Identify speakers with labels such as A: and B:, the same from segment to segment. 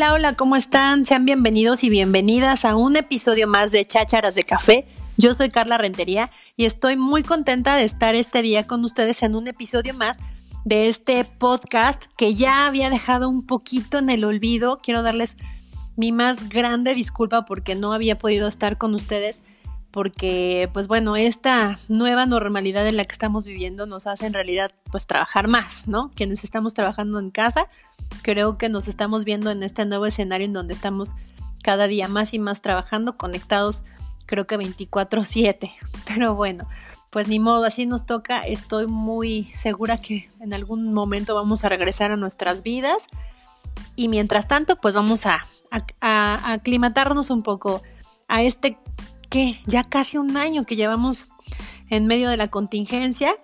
A: Hola, hola, ¿cómo están? Sean bienvenidos y bienvenidas a un episodio más de Chácharas de Café. Yo soy Carla Rentería y estoy muy contenta de estar este día con ustedes en un episodio más de este podcast que ya había dejado un poquito en el olvido. Quiero darles mi más grande disculpa porque no había podido estar con ustedes porque pues bueno, esta nueva normalidad en la que estamos viviendo nos hace en realidad pues trabajar más, ¿no? Quienes estamos trabajando en casa, creo que nos estamos viendo en este nuevo escenario en donde estamos cada día más y más trabajando, conectados creo que 24/7, pero bueno, pues ni modo, así nos toca, estoy muy segura que en algún momento vamos a regresar a nuestras vidas. Y mientras tanto pues vamos a, a aclimatarnos un poco a este que ya casi un año que llevamos en medio de la contingencia.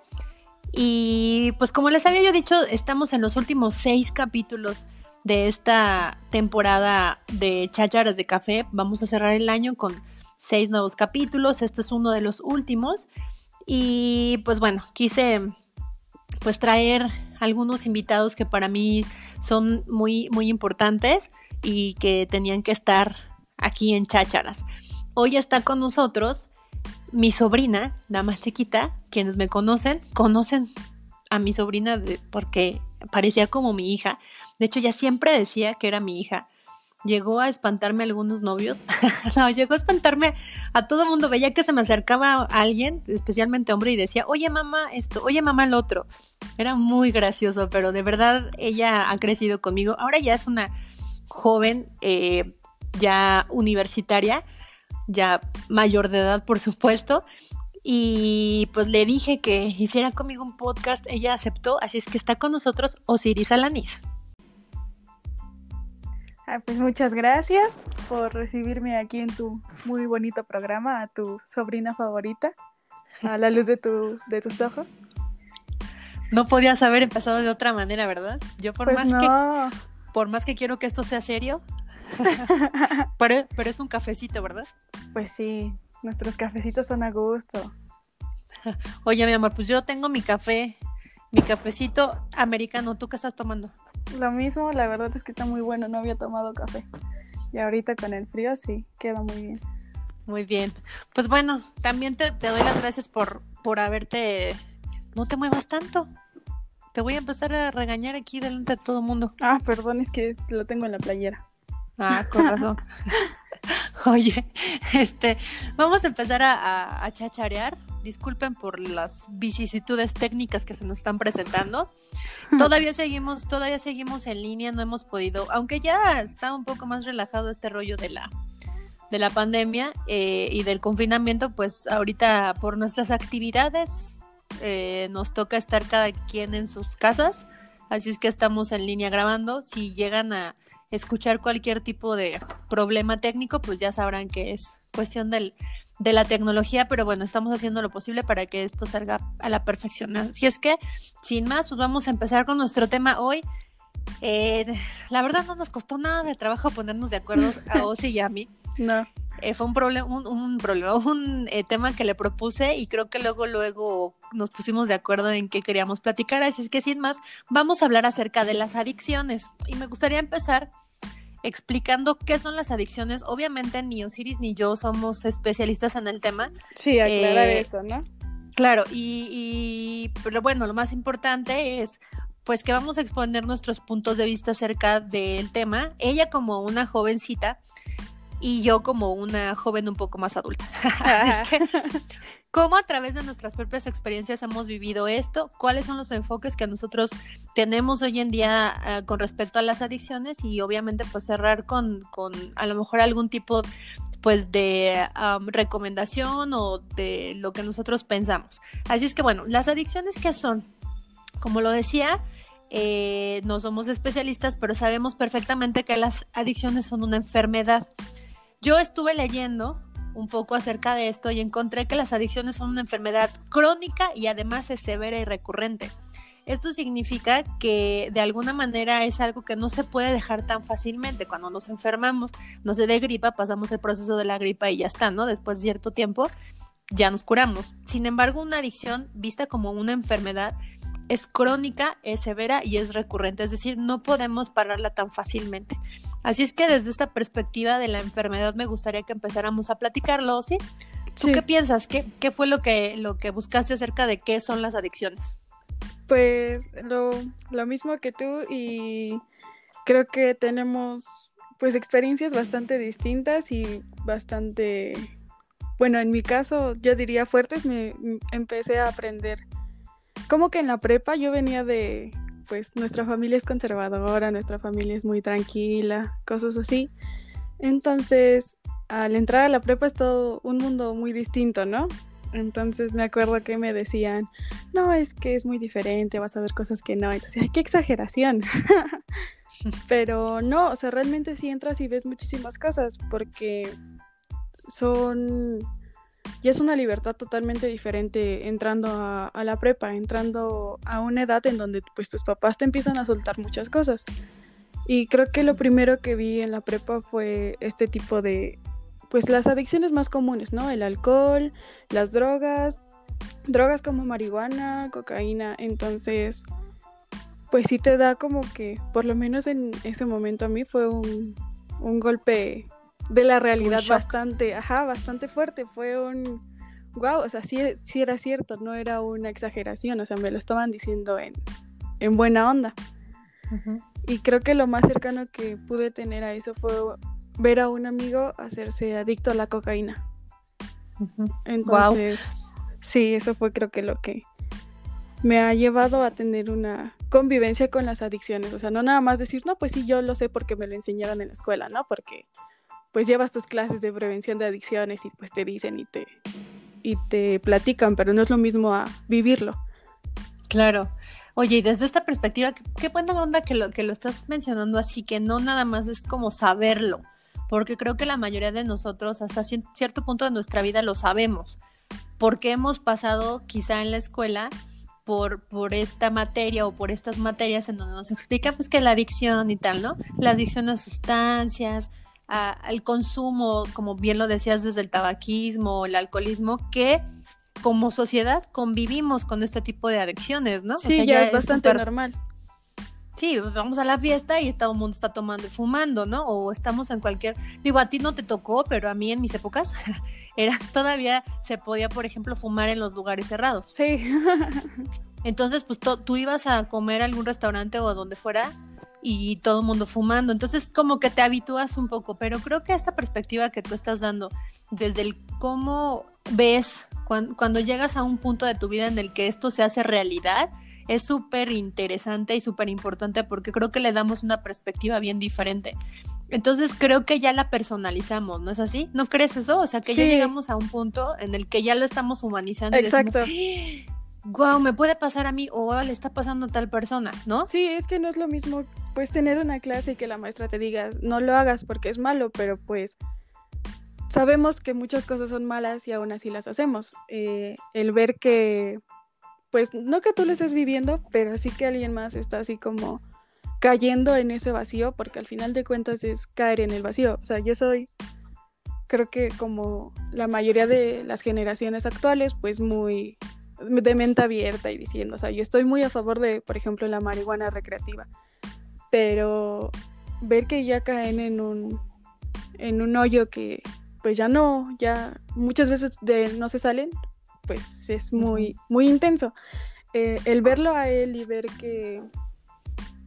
A: Y pues como les había yo dicho, estamos en los últimos seis capítulos de esta temporada de Chácharas de Café. Vamos a cerrar el año con seis nuevos capítulos. Este es uno de los últimos. Y pues bueno, quise pues traer algunos invitados que para mí son muy, muy importantes y que tenían que estar aquí en Chácharas. Hoy está con nosotros mi sobrina, la más chiquita, quienes me conocen, conocen a mi sobrina porque parecía como mi hija. De hecho, ella siempre decía que era mi hija. Llegó a espantarme a algunos novios. no, llegó a espantarme a todo el mundo. Veía que se me acercaba alguien, especialmente hombre, y decía, oye mamá esto, oye mamá el otro. Era muy gracioso, pero de verdad ella ha crecido conmigo. Ahora ya es una joven, eh, ya universitaria ya mayor de edad, por supuesto. Y pues le dije que hiciera conmigo un podcast, ella aceptó, así es que está con nosotros Osiris Alanis.
B: Ah, pues muchas gracias por recibirme aquí en tu muy bonito programa, a tu sobrina favorita, a la luz de, tu, de tus ojos.
A: No podías haber empezado de otra manera, ¿verdad? Yo por pues más que por más que quiero que esto sea serio, pero, pero es un cafecito, ¿verdad?
B: Pues sí, nuestros cafecitos son a gusto.
A: Oye, mi amor, pues yo tengo mi café, mi cafecito americano. ¿Tú qué estás tomando?
B: Lo mismo, la verdad es que está muy bueno. No había tomado café. Y ahorita con el frío sí, queda muy bien.
A: Muy bien. Pues bueno, también te, te doy las gracias por, por haberte... No te muevas tanto. Te voy a empezar a regañar aquí delante de todo el mundo.
B: Ah, perdón, es que lo tengo en la playera.
A: Ah, con razón. Oye, este, vamos a empezar a, chacharear. Disculpen por las vicisitudes técnicas que se nos están presentando. Todavía seguimos, todavía seguimos en línea, no hemos podido, aunque ya está un poco más relajado este rollo de la, de la pandemia eh, y del confinamiento, pues ahorita por nuestras actividades eh, nos toca estar cada quien en sus casas, así es que estamos en línea grabando. Si llegan a escuchar cualquier tipo de problema técnico, pues ya sabrán que es cuestión del, de la tecnología, pero bueno, estamos haciendo lo posible para que esto salga a la perfección. Así es que, sin más, pues vamos a empezar con nuestro tema hoy. Eh, la verdad no nos costó nada de trabajo ponernos de acuerdo a Ozzy y a mí.
B: No.
A: Eh, fue un problema, un, problema, un eh, tema que le propuse y creo que luego, luego nos pusimos de acuerdo en qué queríamos platicar. Así es que sin más, vamos a hablar acerca de las adicciones. Y me gustaría empezar explicando qué son las adicciones. Obviamente ni Osiris ni yo somos especialistas en el tema.
B: Sí, aclarar eh, eso, ¿no?
A: Claro, y, y pero bueno, lo más importante es pues que vamos a exponer nuestros puntos de vista acerca del tema. Ella como una jovencita y yo como una joven un poco más adulta. es que, ¿cómo a través de nuestras propias experiencias hemos vivido esto? ¿Cuáles son los enfoques que nosotros tenemos hoy en día eh, con respecto a las adicciones? Y obviamente pues cerrar con, con a lo mejor algún tipo pues de recomendación o de lo que nosotros pensamos. Así es que bueno, las adicciones que son, como lo decía, eh, no somos especialistas, pero sabemos perfectamente que las adicciones son una enfermedad. Yo estuve leyendo un poco acerca de esto y encontré que las adicciones son una enfermedad crónica y además es severa y recurrente. Esto significa que de alguna manera es algo que no se puede dejar tan fácilmente. Cuando nos enfermamos, no se de gripa, pasamos el proceso de la gripa y ya está, ¿no? Después de cierto tiempo ya nos curamos. Sin embargo, una adicción vista como una enfermedad es crónica, es severa y es recurrente, es decir, no podemos pararla tan fácilmente. Así es que desde esta perspectiva de la enfermedad me gustaría que empezáramos a platicarlo, ¿sí? ¿Tú qué piensas? ¿Qué, ¿Qué, fue lo que, lo que buscaste acerca de qué son las adicciones?
B: Pues lo, lo mismo que tú y creo que tenemos pues experiencias bastante distintas y bastante, bueno, en mi caso yo diría fuertes, me empecé a aprender. Como que en la prepa yo venía de, pues nuestra familia es conservadora, nuestra familia es muy tranquila, cosas así. Entonces, al entrar a la prepa es todo un mundo muy distinto, ¿no? Entonces me acuerdo que me decían, no, es que es muy diferente, vas a ver cosas que no. Entonces, qué exageración. Pero no, o sea, realmente sí entras y ves muchísimas cosas porque son... Ya es una libertad totalmente diferente entrando a, la prepa, entrando a una edad en donde pues tus papás te empiezan a soltar muchas cosas. Y creo que lo primero que vi en la prepa fue este tipo de, pues las adicciones más comunes, ¿no? El alcohol, las drogas, drogas como marihuana, cocaína. Entonces, pues sí te da como que, por lo menos en ese momento a mí fue un, golpe de la realidad bastante, ajá, bastante fuerte. Fue un, wow, o sea, sí, sí, era cierto, no era una exageración, o sea, me lo estaban diciendo en, en buena onda. Y creo que lo más cercano que pude tener a eso fue ver a un amigo hacerse adicto a la cocaína. Entonces, sí, eso fue creo que lo que me ha llevado a tener una convivencia con las adicciones. O sea, no nada más decir, no, pues sí, yo lo sé porque me lo enseñaron en la escuela, ¿no? Porque pues llevas tus clases de prevención de adicciones y pues te dicen y te, y te platican, pero no es lo mismo a vivirlo.
A: Claro. Oye, y desde esta perspectiva, qué, buena onda que lo, que lo estás mencionando así, que no nada más es como saberlo, porque creo que la mayoría de nosotros hasta cierto punto de nuestra vida lo sabemos, porque hemos pasado quizá en la escuela por, por esta materia o por estas materias en donde nos explica pues que la adicción y tal, ¿no? La adicción a sustancias, al consumo, como bien lo decías, desde el tabaquismo, el alcoholismo, que como sociedad convivimos con este tipo de adicciones, ¿no?
B: Sí, ya, es bastante normal
A: sí, vamos a la fiesta y todo el mundo está tomando y fumando, ¿no? O estamos en cualquier, digo, a ti no te tocó, pero a mí en mis épocas era todavía se podía, por ejemplo, fumar en los lugares cerrados.
B: Sí.
A: Entonces, pues tú ibas a comer a algún restaurante o donde fuera y todo el mundo fumando. Entonces, como que te habitúas un poco, pero creo que esta perspectiva que tú estás dando desde el cómo ves cuando, cuando llegas a un punto de tu vida en el que esto se hace realidad, es súper interesante y súper importante porque creo que le damos una perspectiva bien diferente. Entonces creo que ya la personalizamos, ¿no es así? ¿No crees eso? O sea, que ya llegamos a un punto en el que ya lo estamos humanizando.
B: Exacto.
A: Y wow, me puede pasar a mí o le está pasando a tal persona, ¿no?
B: Sí, es que no es lo mismo, pues, tener una clase y que la maestra te diga, no lo hagas porque es malo, pero pues sabemos que muchas cosas son malas y aún así las hacemos. Eh, el ver que pues no que tú lo estés viviendo, pero sí que alguien más está así como cayendo en ese vacío, porque al final de cuentas es caer en el vacío. O sea, yo soy, creo que como la mayoría de las generaciones actuales, pues muy de mente abierta y diciendo, o sea, yo estoy muy a favor de, por ejemplo, la marihuana recreativa, pero ver que ya caen en un, en un hoyo que pues ya no, ya muchas veces de no se salen, pues es muy, muy intenso. Eh, el verlo a él y ver que,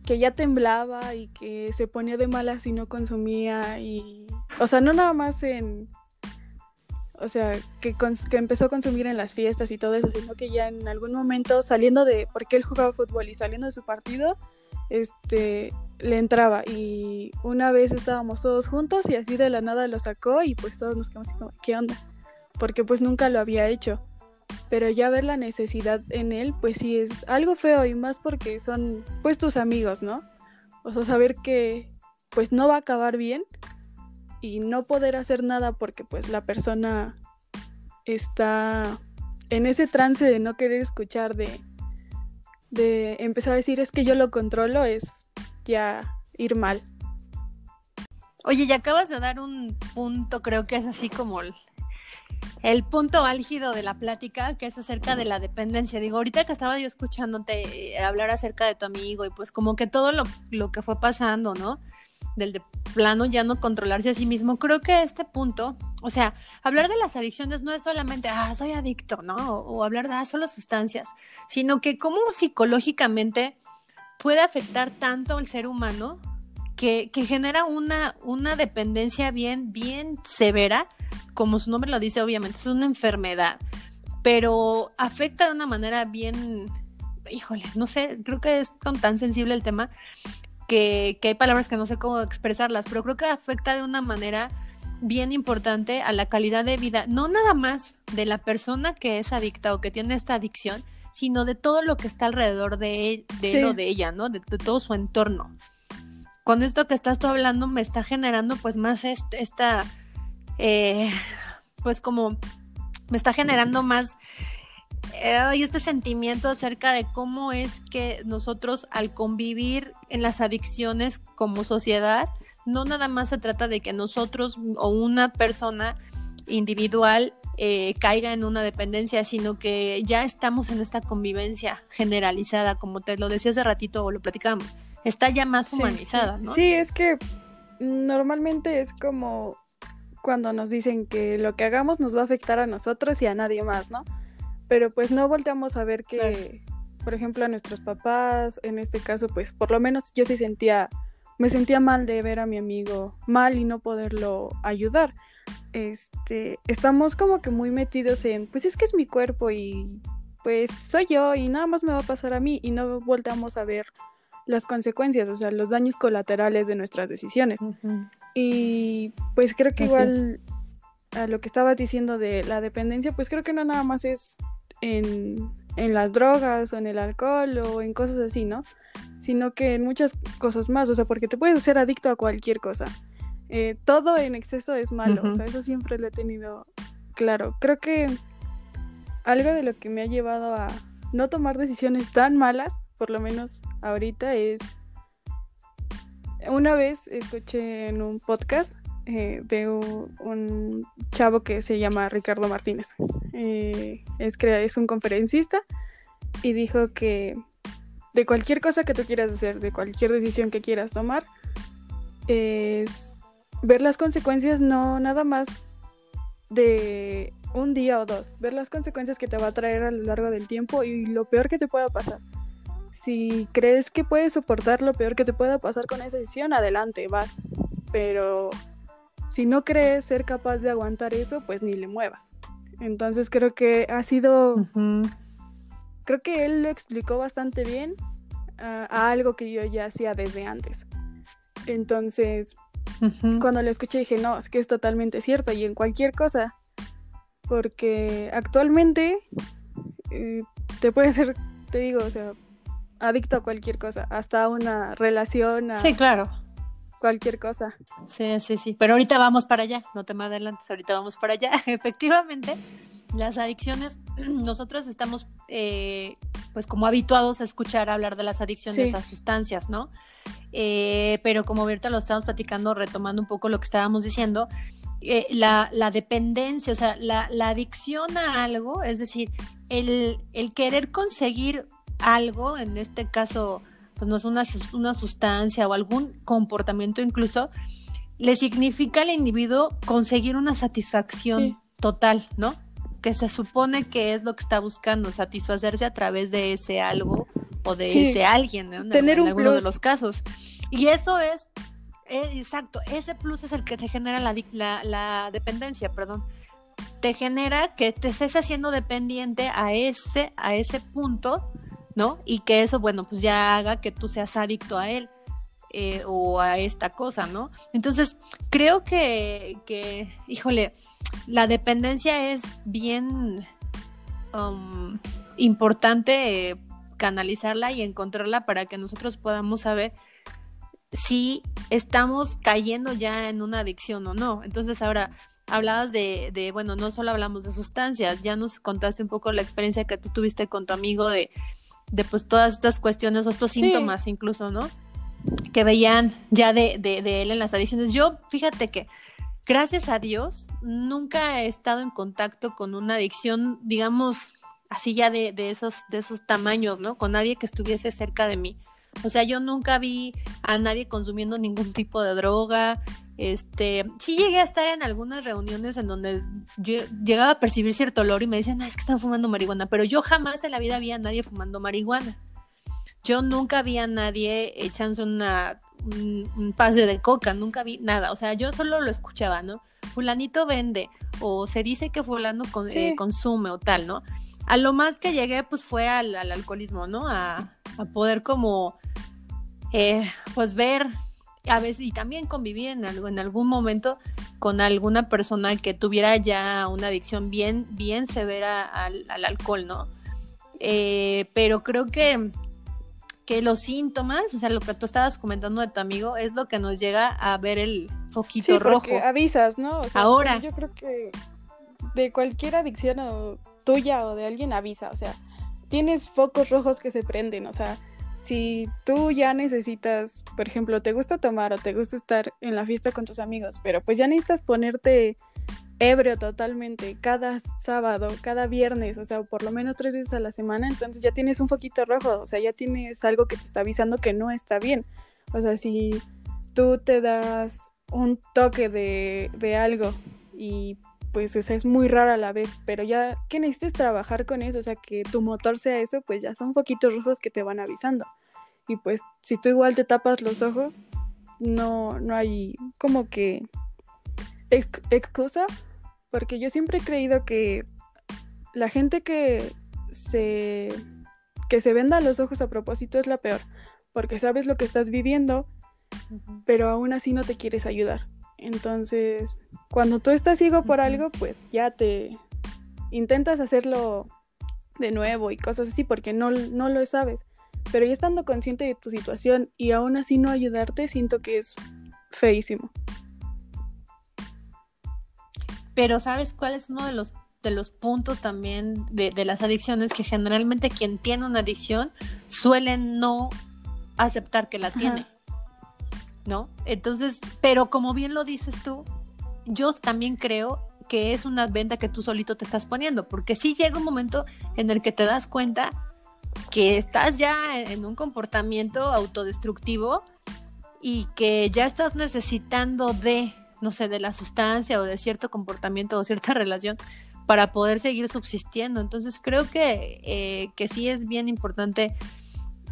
B: que ya temblaba y que se ponía de malas si no consumía y, o sea, no nada más en, o sea, que, que, empezó a consumir en las fiestas y todo eso, sino que ya en algún momento saliendo de, porque él jugaba fútbol y saliendo de su partido, este, le entraba y una vez estábamos todos juntos y así de la nada lo sacó y pues todos nos quedamos así como, ¿qué onda? Porque pues nunca lo había hecho pero ya ver la necesidad en él, pues sí es algo feo y más porque son pues tus amigos, ¿no? O sea, saber que pues no va a acabar bien y no poder hacer nada porque pues la persona está en ese trance de no querer escuchar, de, de empezar a decir es que yo lo controlo, es ya ir mal.
A: Oye, y acabas de dar un punto, creo que es así como el punto álgido de la plática, que es acerca de la dependencia. Digo, ahorita que estaba yo escuchándote eh, hablar acerca de tu amigo y pues como que todo lo, lo que fue pasando, ¿no? Del de plano ya no controlarse a sí mismo, creo que este punto, o sea, hablar de las adicciones no es solamente, ah, soy adicto, ¿no? O, hablar de, ah, solo sustancias, sino que cómo psicológicamente puede afectar tanto al ser humano que, que, genera una, una dependencia bien, bien severa, como su nombre lo dice, obviamente, es una enfermedad, pero afecta de una manera bien, híjole, no sé, creo que es tan sensible el tema que, hay palabras que no sé cómo expresarlas, pero creo que afecta de una manera bien importante a la calidad de vida, no nada más de la persona que es adicta o que tiene esta adicción, sino de todo lo que está alrededor de, él, de o de ella, ¿no? De, todo su entorno. Con esto que estás tú hablando me está generando pues más esta, eh, pues como me está generando más hay este sentimiento acerca de cómo es que nosotros al convivir en las adicciones como sociedad, no nada más se trata de que nosotros o una persona individual eh, caiga en una dependencia, sino que ya estamos en esta convivencia generalizada, como te lo decía hace ratito o lo platicamos, está ya más humanizada,
B: sí.
A: ¿no?
B: Sí, es que normalmente es como cuando nos dicen que lo que hagamos nos va a afectar a nosotros y a nadie más, ¿no? Pero pues no volteamos a ver que, por ejemplo, a nuestros papás, en este caso, pues por lo menos yo sí sentía, me sentía mal de ver a mi amigo mal y no poderlo ayudar. Este, estamos como que muy metidos en, pues es que es mi cuerpo y pues soy yo y nada más me va a pasar a mí y no volteamos a ver las consecuencias, o sea, los daños colaterales de nuestras decisiones. Y pues creo que igual a lo que estabas diciendo de la dependencia, pues creo que no nada más es en, las drogas o en el alcohol o en cosas así, ¿no? Sino que en muchas cosas más, o sea, porque te puedes ser adicto a cualquier cosa. Eh, todo en exceso es malo, o sea, eso siempre lo he tenido claro. Creo que algo de lo que me ha llevado a no tomar decisiones tan malas, por lo menos ahorita, es una vez escuché en un podcast eh, de un, chavo que se llama Ricardo Martínez. Eh, es, es un conferencista y dijo que de cualquier cosa que tú quieras hacer, de cualquier decisión que quieras tomar, es ver las consecuencias no nada más de un día o dos, ver las consecuencias que te va a traer a lo largo del tiempo y lo peor que te pueda pasar. Si crees que puedes soportar lo peor que te pueda pasar con esa decisión, adelante, vas. Pero si no crees ser capaz de aguantar eso, pues ni le muevas. Entonces creo que ha sido, creo que él lo explicó bastante bien a algo que yo ya hacía desde antes. Entonces, cuando lo escuché dije, no, es que es totalmente cierto y en cualquier cosa, porque actualmente eh, te puede ser, te digo, o sea, adicto a cualquier cosa, hasta una relación.
A: Sí, claro
B: cualquier cosa.
A: Sí, sí, sí. Pero ahorita vamos para allá, no te me adelantes, ahorita vamos para allá. Efectivamente, las adicciones, nosotros estamos eh, pues como habituados a escuchar hablar de las adicciones a sustancias, ¿no? Eh, pero como ahorita lo estamos platicando, retomando un poco lo que estábamos diciendo, eh, la, la, dependencia, o sea, la, la, adicción a algo, es decir, el, el querer conseguir algo, en este caso, pues no es una, una sustancia o algún comportamiento incluso, le significa al individuo conseguir una satisfacción total, ¿no? Que se supone que es lo que está buscando, satisfacerse a través de ese algo o de ese alguien, ¿no?
B: Tener
A: en,
B: un
A: alguno de los casos. Y eso es, eh, exacto, ese plus es el que te genera la, la, la dependencia, perdón. Te genera que te estés haciendo dependiente a ese, a ese punto ¿no? Y que eso, bueno, pues ya haga que tú seas adicto a él eh, o a esta cosa, ¿no? Entonces, creo que, que híjole, la dependencia es bien um, importante canalizarla y encontrarla para que nosotros podamos saber si estamos cayendo ya en una adicción o no. Entonces, ahora, hablabas de, de, bueno, no solo hablamos de sustancias, ya nos contaste un poco la experiencia que tú tuviste con tu amigo de de pues todas estas cuestiones o estos síntomas incluso, ¿no? Que veían ya de, de, él en las adicciones. Yo, fíjate que, gracias a Dios, nunca he estado en contacto con una adicción, digamos, así ya de, de, esos, de esos tamaños, ¿no? Con nadie que estuviese cerca de mí. O sea, yo nunca vi a nadie consumiendo ningún tipo de droga. Este, sí llegué a estar en algunas reuniones en donde yo llegaba a percibir cierto olor y me decían, es que están fumando marihuana, pero yo jamás en la vida vi a nadie fumando marihuana. Yo nunca vi a nadie echándose una, un, pase de coca, nunca vi nada, o sea, yo solo lo escuchaba, ¿no? Fulanito vende, o se dice que fulano eh, consume o tal, ¿no? A lo más que llegué, pues fue al, alcoholismo, ¿no? A, poder como, eh, pues ver, a veces, y también convivir en, algo, en algún momento con alguna persona que tuviera ya una adicción bien, bien severa al, alcohol, ¿no? Eh, pero creo que que los síntomas, o sea, lo que tú estabas comentando de tu amigo, es lo que nos llega a ver el foquito sí, rojo.
B: avisas, ¿no?
A: Ahora.
B: Yo creo que de cualquier adicción o tuya o de alguien avisa, o sea, tienes focos rojos que se prenden, o sea, si tú ya necesitas, por ejemplo, te gusta tomar o te gusta estar en la fiesta con tus amigos, pero pues ya necesitas ponerte ebrio totalmente cada sábado, cada viernes, o sea, por lo menos tres veces a la semana, entonces ya tienes un foquito rojo, o sea, ya tienes algo que te está avisando que no está bien. O sea, si tú te das un toque de, de algo y pues esa es muy rara a la vez, pero ya que necesites trabajar con eso, o sea, que tu motor sea eso, pues ya son foquitos rojos que te van avisando. Y pues si tú igual te tapas los ojos, no, no hay como que excusa porque yo siempre he creído que la gente que se, que se venda los ojos a propósito es la peor, porque sabes lo que estás viviendo, pero aún así no te quieres ayudar. Entonces, cuando tú estás ciego por algo, pues ya te intentas hacerlo de nuevo y cosas así porque no, no lo sabes. Pero ya estando consciente de tu situación y aún así no ayudarte, siento que es feísimo.
A: Pero ¿sabes cuál es uno de los, de los puntos también de, las adicciones? Que generalmente quien tiene una adicción suele no aceptar que la tiene. ¿No? Entonces, pero como bien lo dices tú, yo también creo que es una venta que tú solito te estás poniendo, porque sí llega un momento en el que te das cuenta que estás ya en un comportamiento autodestructivo y que ya estás necesitando de no sé, de la sustancia o de cierto comportamiento o cierta relación para poder seguir subsistiendo. Entonces creo que, eh, que sí es bien importante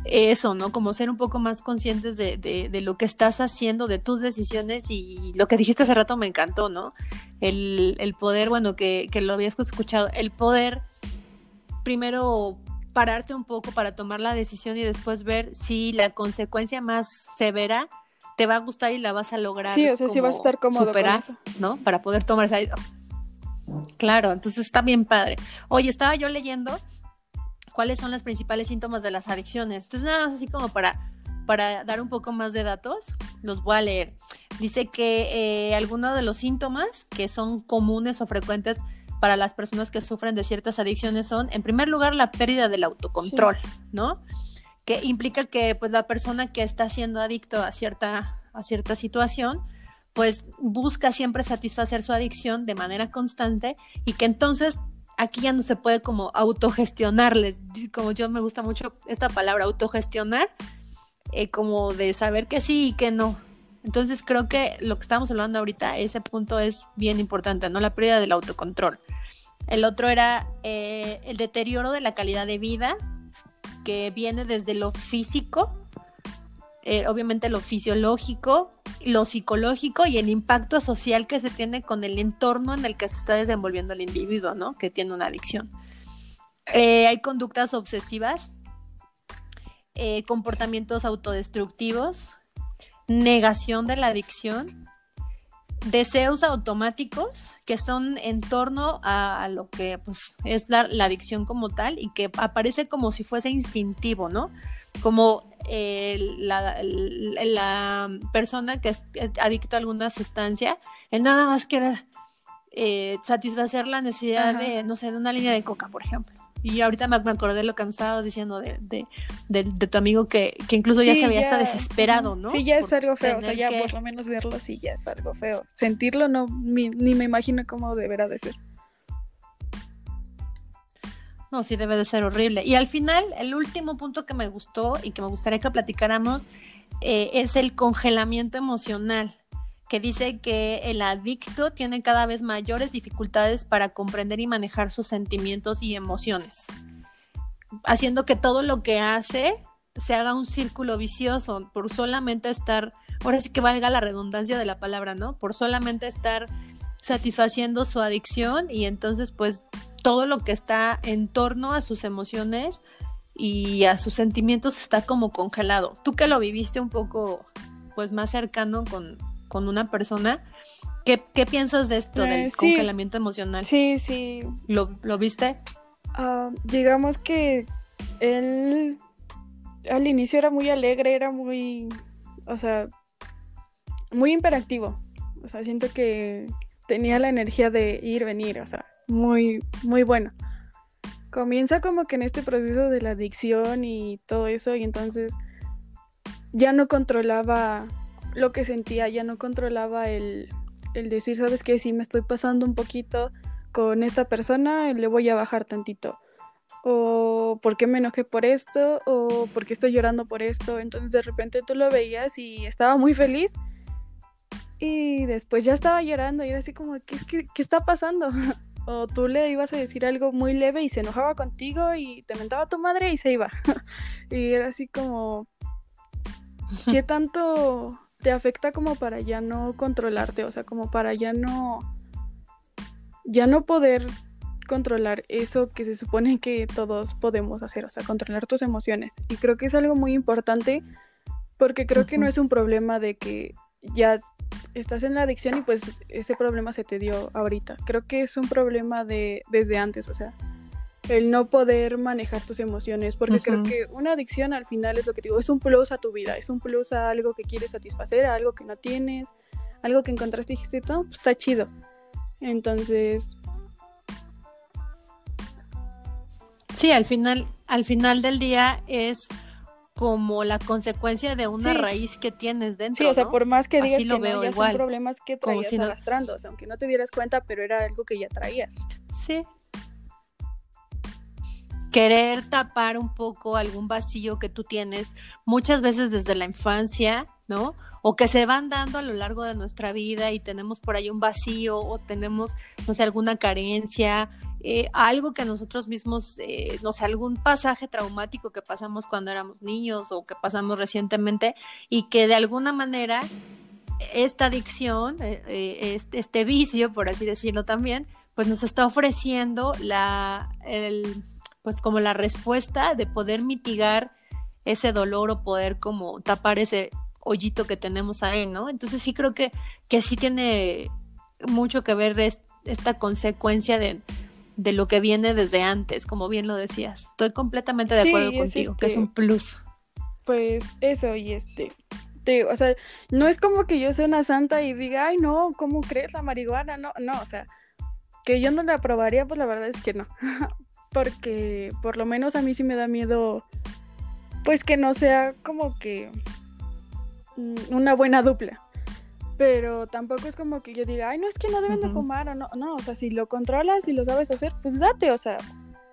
A: eso, ¿no? Como ser un poco más conscientes de, de, lo que estás haciendo, de tus decisiones y lo que dijiste hace rato me encantó, ¿no? El, el poder, bueno, que, que lo habías escuchado, el poder primero pararte un poco para tomar la decisión y después ver si la consecuencia más severa te va a gustar y la vas a lograr.
B: Sí, o sea, sí vas a estar cómodo
A: superar, ¿no? Para poder tomar esa. Claro, entonces está bien padre. Oye, estaba yo leyendo cuáles son los principales síntomas de las adicciones. Entonces, nada más así como para, para dar un poco más de datos, los voy a leer. Dice que eh, algunos de los síntomas que son comunes o frecuentes para las personas que sufren de ciertas adicciones son, en primer lugar, la pérdida del autocontrol, ¿no? que implica que pues la persona que está siendo adicto a cierta, a cierta situación, pues busca siempre satisfacer su adicción de manera constante y que entonces aquí ya no se puede como autogestionarles, como yo me gusta mucho esta palabra, autogestionar, eh, como de saber que sí y que no. Entonces creo que lo que estamos hablando ahorita, ese punto es bien importante, ¿no? La pérdida del autocontrol. El otro era eh, el deterioro de la calidad de vida, que viene desde lo físico, eh, obviamente lo fisiológico, lo psicológico y el impacto social que se tiene con el entorno en el que se está desenvolviendo el individuo, ¿no? Que tiene una adicción. Eh, hay conductas obsesivas, eh, comportamientos autodestructivos, negación de la adicción, deseos automáticos que son en torno a, lo que pues, es la, adicción como tal y que aparece como si fuese instintivo, ¿no? Como la, persona que es adicta a alguna sustancia, él nada más quiere eh, satisfacer la necesidad de, no sé, de una línea de coca, por ejemplo. Y ahorita me, acordé de lo que me estabas diciendo de, de, tu amigo que, incluso ya se había estado desesperado, ¿no?
B: Sí, ya es algo feo, o sea, ya por lo menos verlo sí ya es algo feo. Sentirlo no, ni, me imagino cómo deberá de ser.
A: No, sí debe de ser horrible. Y al final, el último punto que me gustó y que me gustaría que platicáramos eh, es el congelamiento emocional, que dice que el adicto tiene cada vez mayores dificultades para comprender y manejar sus sentimientos y emociones, haciendo que todo lo que hace se haga un círculo vicioso por solamente estar, ahora sí que valga la redundancia de la palabra, ¿no? Por solamente estar satisfaciendo su adicción y entonces pues todo lo que está en torno a sus emociones y a sus sentimientos está como congelado. Tú que lo viviste un poco pues más cercano con, con una persona, ¿qué, qué piensas de esto, del eh, congelamiento emocional?
B: Sí, sí.
A: ¿Lo, lo viste?
B: Ah, digamos que él al inicio era muy alegre, era muy, o sea, muy imperactivo. O sea, siento que tenía la energía de ir, venir, o sea, muy, muy bueno. Comienza como que en este proceso de la adicción y todo eso, y entonces ya no controlaba lo que sentía, ya no controlaba el, el decir, sabes que si me estoy pasando un poquito con esta persona, le voy a bajar tantito o por qué me enojé por esto, o por qué estoy llorando por esto. Entonces de repente tú lo veías y estaba muy feliz y después ya estaba llorando y era así como, ¿qué, qué, qué está pasando? o tú le ibas a decir algo muy leve y se enojaba contigo y te mentaba a tu madre y se iba. y era así como, ¿qué tanto te afecta como para ya no controlarte? O sea, como para ya no, ya no poder controlar eso que se supone que todos podemos hacer, o sea, controlar tus emociones. Y creo que es algo muy importante porque creo que no es un problema de que ya estás en la adicción y pues ese problema se te dio ahorita. Creo que es un problema de desde antes, o sea, el no poder manejar tus emociones, porque creo que una adicción al final es lo que digo, es un plus a tu vida, es un plus a algo que quieres satisfacer, a algo que no tienes, algo que encontraste y dijiste, no, pues está chido. Entonces,
A: Sí, al final, al final del día es como la consecuencia de una raíz que tienes dentro.
B: Sí, o sea, por más que digas que no, ya son problemas que traías arrastrando, o sea, aunque no te dieras cuenta, pero era algo que ya traías.
A: Sí. Querer tapar un poco algún vacío que tú tienes muchas veces desde la infancia, ¿no? O que se van dando a lo largo de nuestra vida y tenemos por ahí un vacío o tenemos, no sé, alguna carencia eh, algo que nosotros mismos, eh, no sé, algún pasaje traumático que pasamos cuando éramos niños o que pasamos recientemente y que de alguna manera esta adicción, eh, este, este, vicio, por así decirlo también, pues nos está ofreciendo la, pues como la respuesta de poder mitigar ese dolor o poder como tapar ese hoyito que tenemos ahí, ¿no? Entonces sí creo que, que sí tiene mucho que ver esta consecuencia de, de lo que viene desde antes, como bien lo decías. Estoy completamente de acuerdo contigo, que es este un plus.
B: Pues eso, y este, te, o sea, no es como que yo sea una santa y diga, ay, no, ¿cómo crees la marihuana? No, no, o sea, que yo no la aprobaría, pues la verdad es que no. Porque por lo menos a mí sí me da miedo, pues que no sea como que mm, una buena dupla pero tampoco es como que yo diga, ay, no es que no deben de fumar o no, no, o sea, si lo controlas y lo sabes hacer, pues date, o sea,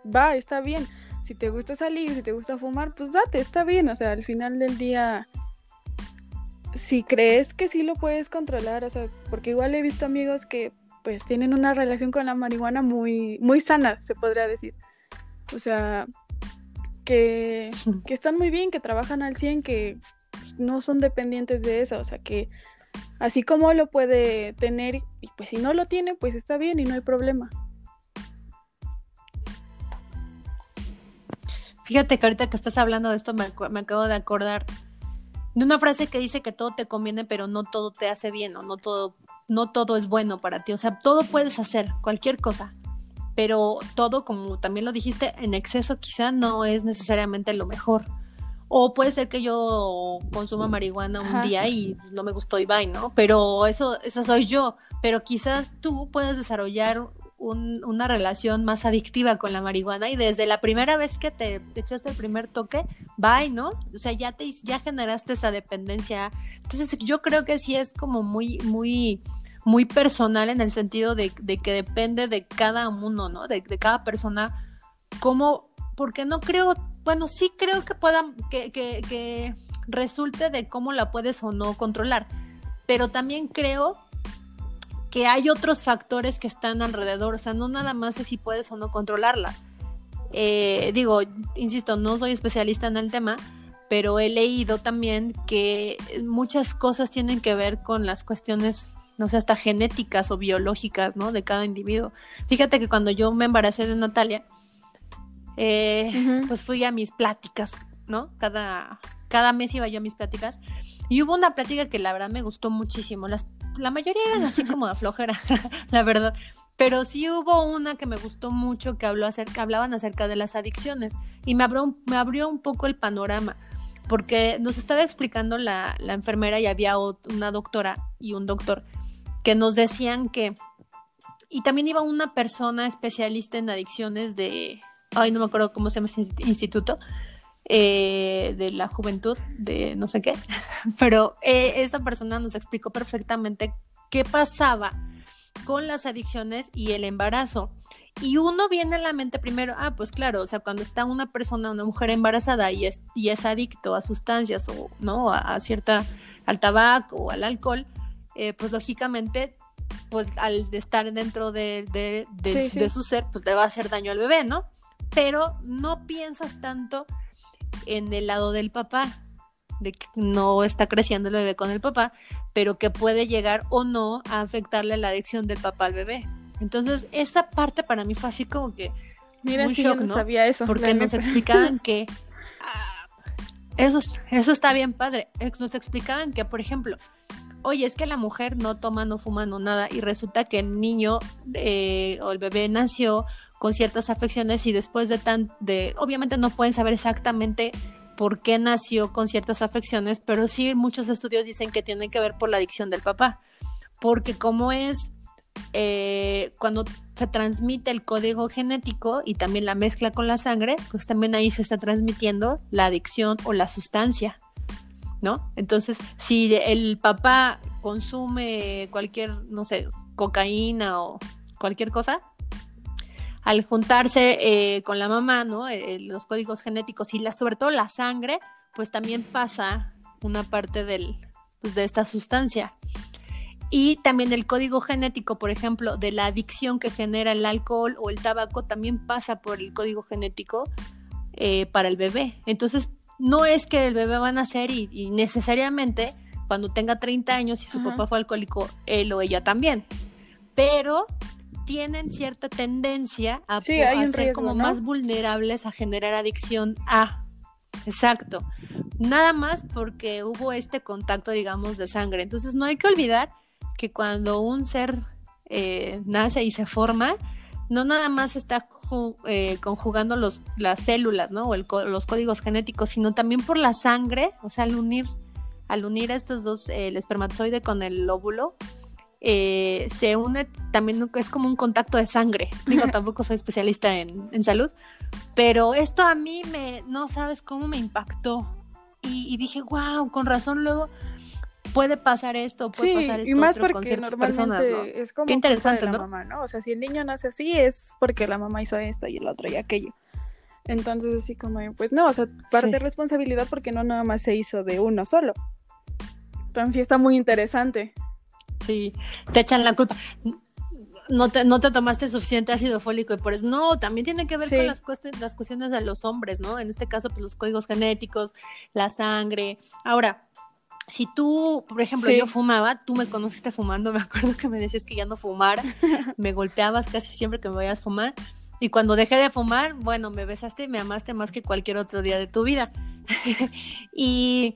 B: va, está bien. Si te gusta salir, si te gusta fumar, pues date, está bien, o sea, al final del día, si crees que sí lo puedes controlar, o sea, porque igual he visto amigos que pues tienen una relación con la marihuana muy, muy sana, se podría decir. O sea, que, que están muy bien, que trabajan al 100, que no son dependientes de eso, o sea, que Así como lo puede tener y pues si no lo tiene, pues está bien y no hay problema.
A: Fíjate que ahorita que estás hablando de esto me, acabo de acordar de una frase que dice que todo te conviene, pero no todo te hace bien o no todo, no todo es bueno para ti. O sea, todo puedes hacer, cualquier cosa, pero todo, como también lo dijiste, en exceso quizá no es necesariamente lo mejor. O puede ser que yo consuma marihuana un día y no me gustó y bye, ¿no? Pero eso, esa soy yo. Pero quizás tú puedes desarrollar una relación más adictiva con la marihuana y desde la primera vez que te, echaste el primer toque, bye, ¿no? O sea, ya te ya generaste esa dependencia. Entonces, yo creo que sí es como muy, muy, muy personal en el sentido de, que depende de cada uno, ¿no? De, de cada persona cómo, porque no creo, bueno, sí creo que puedan, que, resulte de cómo la puedes o no controlar, pero también creo que hay otros factores que están alrededor, o sea, no nada más es si puedes o no controlarla. Eh, digo, insisto, no soy especialista en el tema, pero he leído también que muchas cosas tienen que ver con las cuestiones, no sé, hasta genéticas o biológicas, ¿no? De cada individuo. Fíjate que cuando yo me embaracé de Natalia, eh, pues fui a mis pláticas, ¿no? Cada, cada mes iba yo a mis pláticas y hubo una plática que la verdad me gustó muchísimo. Las, la mayoría eran así como de flojera, la verdad. Pero sí hubo una que me gustó mucho que habló acerca, hablaban acerca de las adicciones y me abrió, me abrió un poco el panorama porque nos estaba explicando la, la enfermera y había una doctora y un doctor que nos decían que, y también iba una persona especialista en adicciones de, ay, no me acuerdo cómo se llama ese instituto, eh, de la juventud, de no sé qué, pero eh, esta persona nos explicó perfectamente qué pasaba con las adicciones y el embarazo. Y uno viene a la mente primero, ah, pues claro, o sea, cuando está una persona, una mujer embarazada y es, y es adicto a sustancias o, ¿no? A, cierta, al tabaco o al alcohol, eh, pues lógicamente, pues al estar dentro de, de, de su ser, pues le va a hacer daño al bebé, ¿no? Pero no piensas tanto en el lado del papá, de que no está creciendo el bebé con el papá, pero que puede llegar o no a afectarle la adicción del papá al bebé. Entonces, esa parte para mí fue así como que.
B: Mira, si yo no, sabía eso.
A: Porque nos explicaban que. eso, eso está bien padre. Nos explicaban que, por ejemplo, oye, es que la mujer no toma, no fuma, no nada, y resulta que el niño eh, o el bebé nació con ciertas afecciones y después de tan, de, obviamente no pueden saber exactamente por qué nació con ciertas afecciones, pero sí muchos estudios dicen que tienen que ver por la adicción del papá, porque como es eh, cuando se transmite el código genético y también la mezcla con la sangre, pues también ahí se está transmitiendo la adicción o la sustancia, ¿no? Entonces, si el papá consume cualquier, no sé, cocaína o cualquier cosa, al juntarse eh, con la mamá, ¿no? Eh, los códigos genéticos y la, sobre todo la sangre, pues también pasa una parte del, pues, de esta sustancia. Y también el código genético, por ejemplo, de la adicción que genera el alcohol o el tabaco, también pasa por el código genético eh, para el bebé. Entonces, no es que el bebé va a nacer y, necesariamente cuando tenga 30 años y su papá fue alcohólico, él o ella también. Pero tienen cierta tendencia a, ser como más vulnerables a generar adicción a. Exacto. Nada más porque hubo este contacto, digamos, de sangre. Entonces no hay que olvidar que cuando un ser eh, nace y se forma, no nada más está eh, conjugando los, las células, ¿no? O los códigos genéticos, sino también por la sangre, o sea, al unir, al unir estos dos, el espermatozoide con el óvulo, eh, se une también, es como un contacto de sangre. Digo, tampoco soy especialista en, salud, pero esto a mí me, no sabes cómo me impactó. Y, dije, wow, con razón luego puede pasar esto, puede pasar esto.
B: Y más porque normalmente es como
A: Qué interesante,
B: ¿no? Mamá, ¿no? O sea, si el niño nace así es porque la mamá hizo esto y el otro y aquello. Entonces, así como, pues no, o sea, parte de responsabilidad porque no nada más se hizo de uno solo. Entonces, sí está muy interesante.
A: Sí, te echan la culpa. No te, no te tomaste suficiente ácido fólico y por eso no, también tiene que ver con las, cuestiones, las cuestiones de los hombres, ¿no? En este caso, pues los códigos genéticos, la sangre. Ahora, si tú, por ejemplo, yo fumaba, tú me conociste fumando, me acuerdo que me decías que ya no fumara, me golpeabas casi siempre que me vayas a fumar. Y cuando dejé de fumar, bueno, me besaste y me amaste más que cualquier otro día de tu vida. y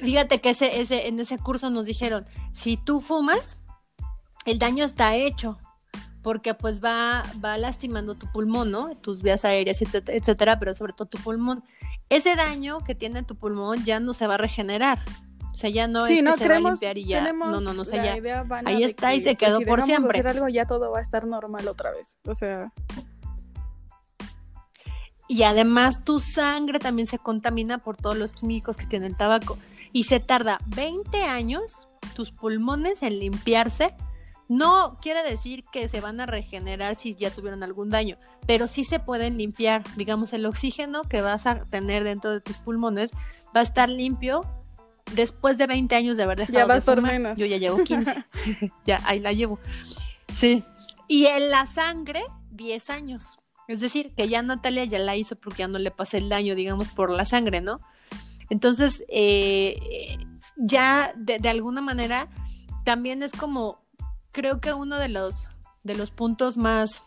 A: fíjate que ese, ese, en ese curso nos dijeron, si tú fumas, el daño está hecho, porque pues va, va lastimando tu pulmón, ¿no? Tus vías aéreas, etcétera, pero sobre todo tu pulmón. Ese daño que tiene tu pulmón ya no se va a regenerar. O sea, ya no es que se va a limpiar y ya. No, no, no, o sea, ya. Ahí está y se quedó por siempre.
B: hacer algo, ya todo va a estar normal otra vez. O sea.
A: Y además tu sangre también se contamina por todos los químicos que tiene el tabaco y se tarda 20 años tus pulmones en limpiarse No quiere decir que se van a regenerar si ya tuvieron algún daño, pero sí se pueden limpiar. Digamos, el oxígeno que vas a tener dentro de tus pulmones va a estar limpio después de 20 años de haber dejado
B: Ya vas
A: de
B: por menos.
A: Yo ya llevo 15. ya, ahí la llevo. Sí. Y en la sangre, 10 años. Es decir, que ya Natalia ya la hizo porque ya no le pasé el daño, digamos, por la sangre, ¿no? Entonces, eh, ya de, alguna manera, también es como, creo que uno de los, de los puntos más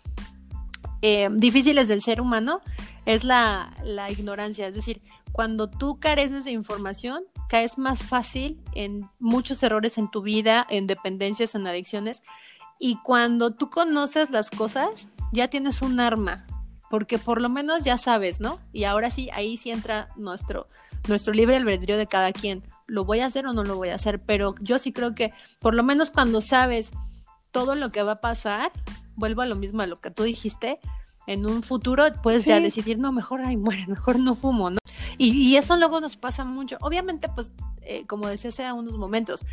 A: eh, difíciles del ser humano es la, la ignorancia. Es decir, cuando tú careces de información, caes más fácil en muchos errores en tu vida, en dependencias, en adicciones. Y cuando tú conoces las cosas, ya tienes un arma, porque por lo menos ya sabes, ¿no? Y ahora sí, ahí sí entra nuestro, nuestro libre albedrío de cada quien. ¿Lo voy a hacer o no lo voy a hacer? Pero yo sí creo que por lo menos cuando sabes todo lo que va a pasar, vuelvo a lo mismo a lo que tú dijiste, en un futuro puedes ya decidir, no, mejor ahí muere, mejor no fumo, ¿no? Y, y eso luego nos pasa mucho. Obviamente, pues, eh, como decía hace unos momentos,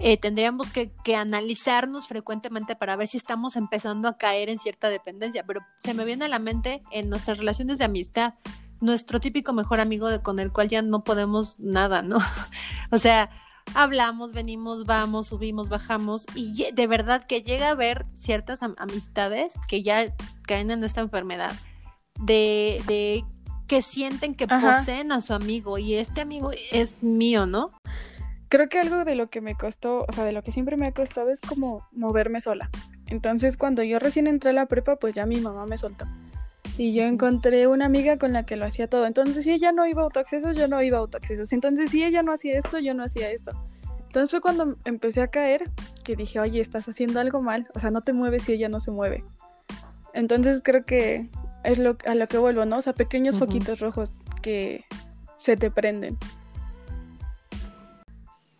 A: eh, tendríamos que, que analizarnos frecuentemente para ver si estamos empezando a caer en cierta dependencia, pero se me viene a la mente en nuestras relaciones de amistad, nuestro típico mejor amigo de, con el cual ya no podemos nada, ¿no? o sea, hablamos, venimos, vamos, subimos, bajamos y de verdad que llega a haber ciertas am- amistades que ya caen en esta enfermedad de, de que sienten que
B: Ajá.
A: poseen a su amigo y este amigo es mío, ¿no?
B: Creo que algo de lo que me costó, o sea, de lo que siempre me ha costado es como moverme sola. Entonces, cuando yo recién entré a la prepa, pues ya mi mamá me soltó. Y yo encontré una amiga con la que lo hacía todo. Entonces, si ella no iba a autoaccesos, yo no iba a autoaccesos. Entonces, si ella no hacía esto, yo no hacía esto. Entonces fue cuando empecé a caer que dije, oye, estás haciendo algo mal. O sea, no te mueves si ella no se mueve. Entonces creo que es lo, a lo que vuelvo, ¿no? O sea, pequeños
A: Ujú.
B: foquitos rojos que se te prenden.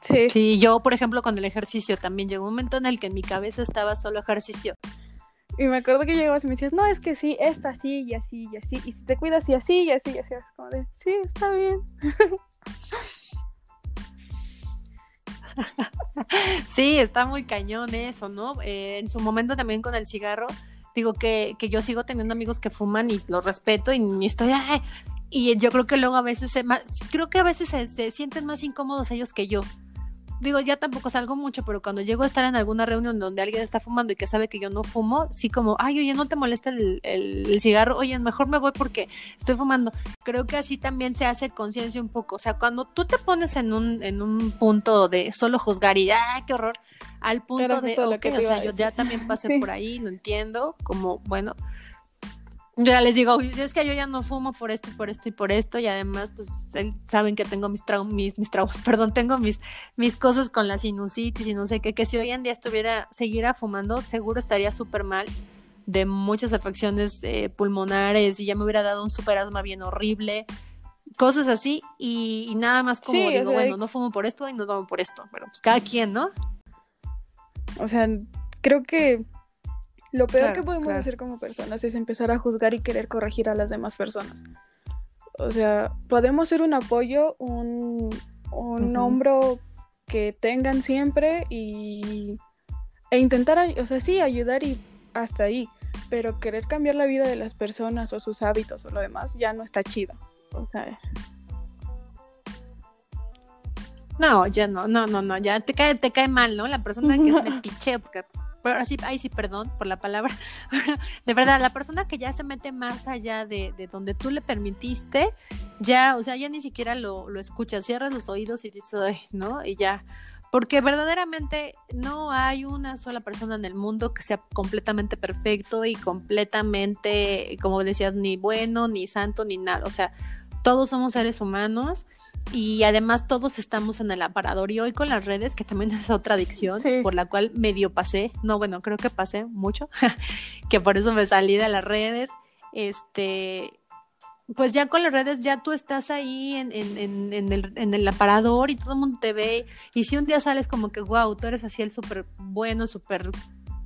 B: Sí.
A: Sí, yo, por ejemplo, con el ejercicio también llegó un momento en el que en mi cabeza estaba solo ejercicio.
B: Y me acuerdo que llegabas y me decías, no, es que sí, esto así y así y así. Y si te cuidas y así y así y así. Como de, sí, está bien.
A: Sí, está muy cañón eso, ¿no? Eh, en su momento también con el cigarro, digo que, que yo sigo teniendo amigos que fuman y los respeto y estoy, "Ay", y yo creo que luego a veces, se creo que a veces se sienten más incómodos ellos que yo. Digo, ya tampoco salgo mucho, pero cuando llego a estar en alguna reunión donde alguien está fumando y que sabe que yo no fumo, sí como, ay, oye, no te molesta el, el- el cigarro, oye, mejor me voy porque estoy fumando. Creo que así también se hace conciencia un poco. O sea, cuando tú te pones en un, en un punto de solo juzgar y, ay, qué horror, al punto de,
B: justo lo
A: ok,
B: que te
A: o sea, yo ya también pasé
B: Sí.
A: por ahí, lo entiendo, como, bueno, ya les digo, es que yo ya no fumo por esto y por esto y por esto, y además, pues, él- saben que tengo mis traumas, mis, mis traumas, perdón, tengo mis, mis cosas con la sinusitis y no sé qué, que si hoy en día estuviera, siguiera fumando, seguro estaría súper mal de muchas afecciones eh, pulmonares y ya me hubiera dado un super asma bien horrible, cosas así, y, y nada más como
B: Sí, o
A: digo,
B: sea,
A: bueno, no fumo por esto y no tomo por esto, pero pues cada quien, ¿no?
B: O sea, creo que lo peor
A: Claro,
B: que podemos
A: claro.
B: hacer como personas es empezar a juzgar y querer corregir a las demás personas. O sea, podemos ser un apoyo, un, hombro que tengan siempre y e intentar, o sea, sí, ayudar y hasta ahí, pero querer cambiar la vida de las personas o sus hábitos o lo demás ya no está chido. O sea,
A: No, ya no, no, no, no, ya te cae, te cae mal, ¿no? La persona que es metiche, porque, pero ahora sí, ahí sí, perdón por la palabra, de verdad, la persona que ya se mete más allá de, de donde tú le permitiste, ya, o sea, ya ni siquiera lo, lo escuchas, cierras los oídos y dices, "Ay", ¿no? Y ya, porque verdaderamente no hay una sola persona en el mundo que sea completamente perfecto y completamente, como decías, ni bueno, ni santo, ni nada, o sea, todos somos seres humanos y además todos estamos en el aparador y hoy con las redes, que también es otra adicción
B: Sí.
A: por la cual medio pasé, no, bueno, creo que pasé mucho, que por eso me salí de las redes, este, pues ya con las redes ya tú estás ahí en, en, en, en el, en el aparador y todo el mundo te ve y si un día sales como que, wow, tú eres así el súper bueno, súper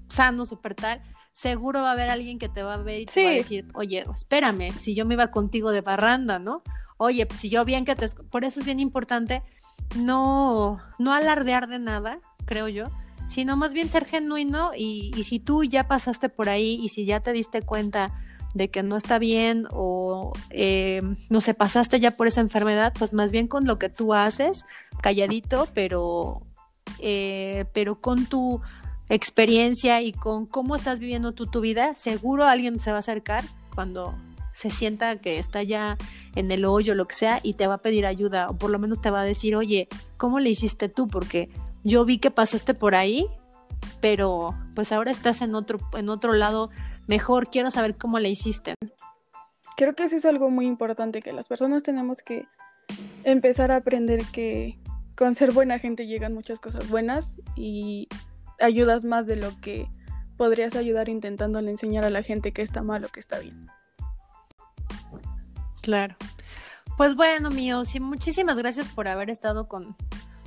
A: sano, súper tal, seguro va a haber alguien que te va a ver y te va a decir, oye, espérame, si yo me iba contigo de barranda, ¿no? Oye, pues si yo bien que te... Por eso es bien importante no, no alardear de nada, creo yo, sino más bien ser genuino y, y si tú ya pasaste por ahí y si ya te diste cuenta de que no está bien o eh, no sé, pasaste ya por esa enfermedad, pues más bien con lo que tú haces, calladito, pero, eh, pero con tu experiencia y con cómo estás viviendo tú tu vida, seguro alguien se va a acercar cuando se sienta que está ya en el hoyo, lo que sea, y te va a pedir ayuda, o por lo menos te va a decir, oye, ¿cómo le hiciste tú? Porque yo vi que pasaste por ahí, pero pues ahora estás en otro, en otro lado mejor, quiero saber cómo le hiciste.
B: Creo que eso es algo muy importante, que las personas tenemos que empezar a aprender que con ser buena gente llegan muchas cosas buenas y ayudas más de lo que podrías ayudar intentándole enseñar a la gente que está mal o que está bien.
A: Claro. Pues bueno, míos, y muchísimas gracias por haber estado con,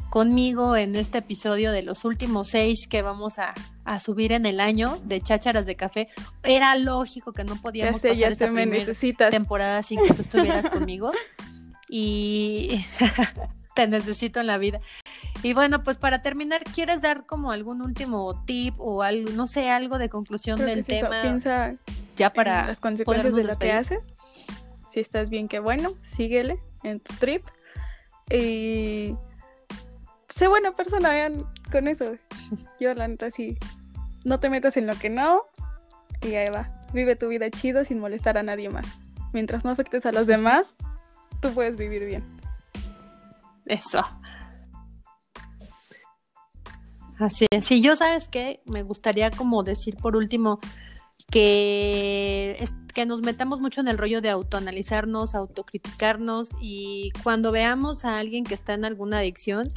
A: conmigo en este episodio de los últimos seis que vamos a, subir en el año de Chácharas de Café. Era lógico que no podíamos
B: ya pasar esta me necesitas.
A: temporada sin que tú estuvieras conmigo. Y te necesito en la vida. Y bueno, pues para terminar, ¿quieres dar como algún último tip o algo, no sé, algo de conclusión del tema?
B: Piensa
A: ya para
B: las consecuencias de lo que haces. Si estás bien, qué bueno, síguele en tu trip. Y sé buena persona, vean, con eso. Yo, la neta, sí. No te metas en lo que no. Y ahí va. Vive tu vida chido sin molestar a nadie más. Mientras no afectes a los demás, tú puedes vivir bien.
A: Eso. Así es. Si yo sabes que me gustaría como decir por último que, que nos metamos mucho en el rollo de autoanalizarnos, autocriticarnos y cuando veamos a alguien que está en alguna adicción,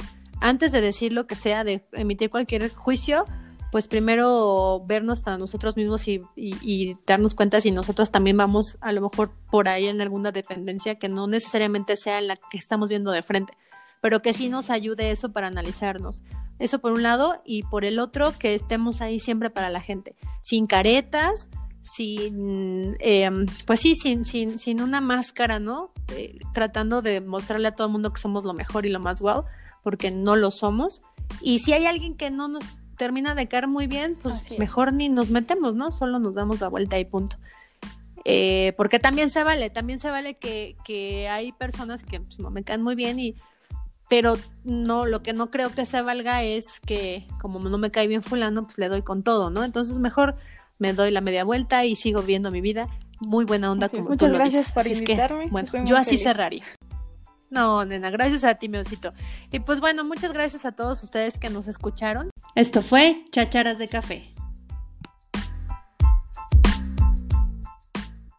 A: antes de decir lo que sea, de emitir cualquier juicio, pues primero vernos a nosotros mismos y, darnos cuenta si nosotros también vamos a lo mejor por ahí en alguna dependencia que no necesariamente sea la que estamos viendo de frente, pero que sí nos ayude eso para analizarnos. Eso por un lado y por el otro que estemos ahí siempre para la gente, sin caretas, sin, em, pues sí, sin, sin, sin una máscara, ¿no? Eh, tratando de mostrarle a todo el mundo que somos lo mejor y lo más guau porque no lo somos. Y si hay alguien que no nos termina de caer muy bien, pues mejor ni nos metemos, ¿no? Solo nos damos la vuelta y punto. Eh, porque también se vale, también se vale que, que hay personas que pues, no me caen muy bien y pero no, lo que no creo que se valga es que como no me cae bien fulano, pues le doy con todo, ¿no? Entonces mejor me doy la media vuelta y sigo viendo mi vida. Muy buena onda como
B: Muchas
A: tú
B: gracias
A: por
B: invitarme.
A: bueno, yo así cerraría. No, nena, gracias a ti, mi osito. Y pues bueno, muchas gracias a todos ustedes que nos escucharon. Esto fue Chacharas de Café.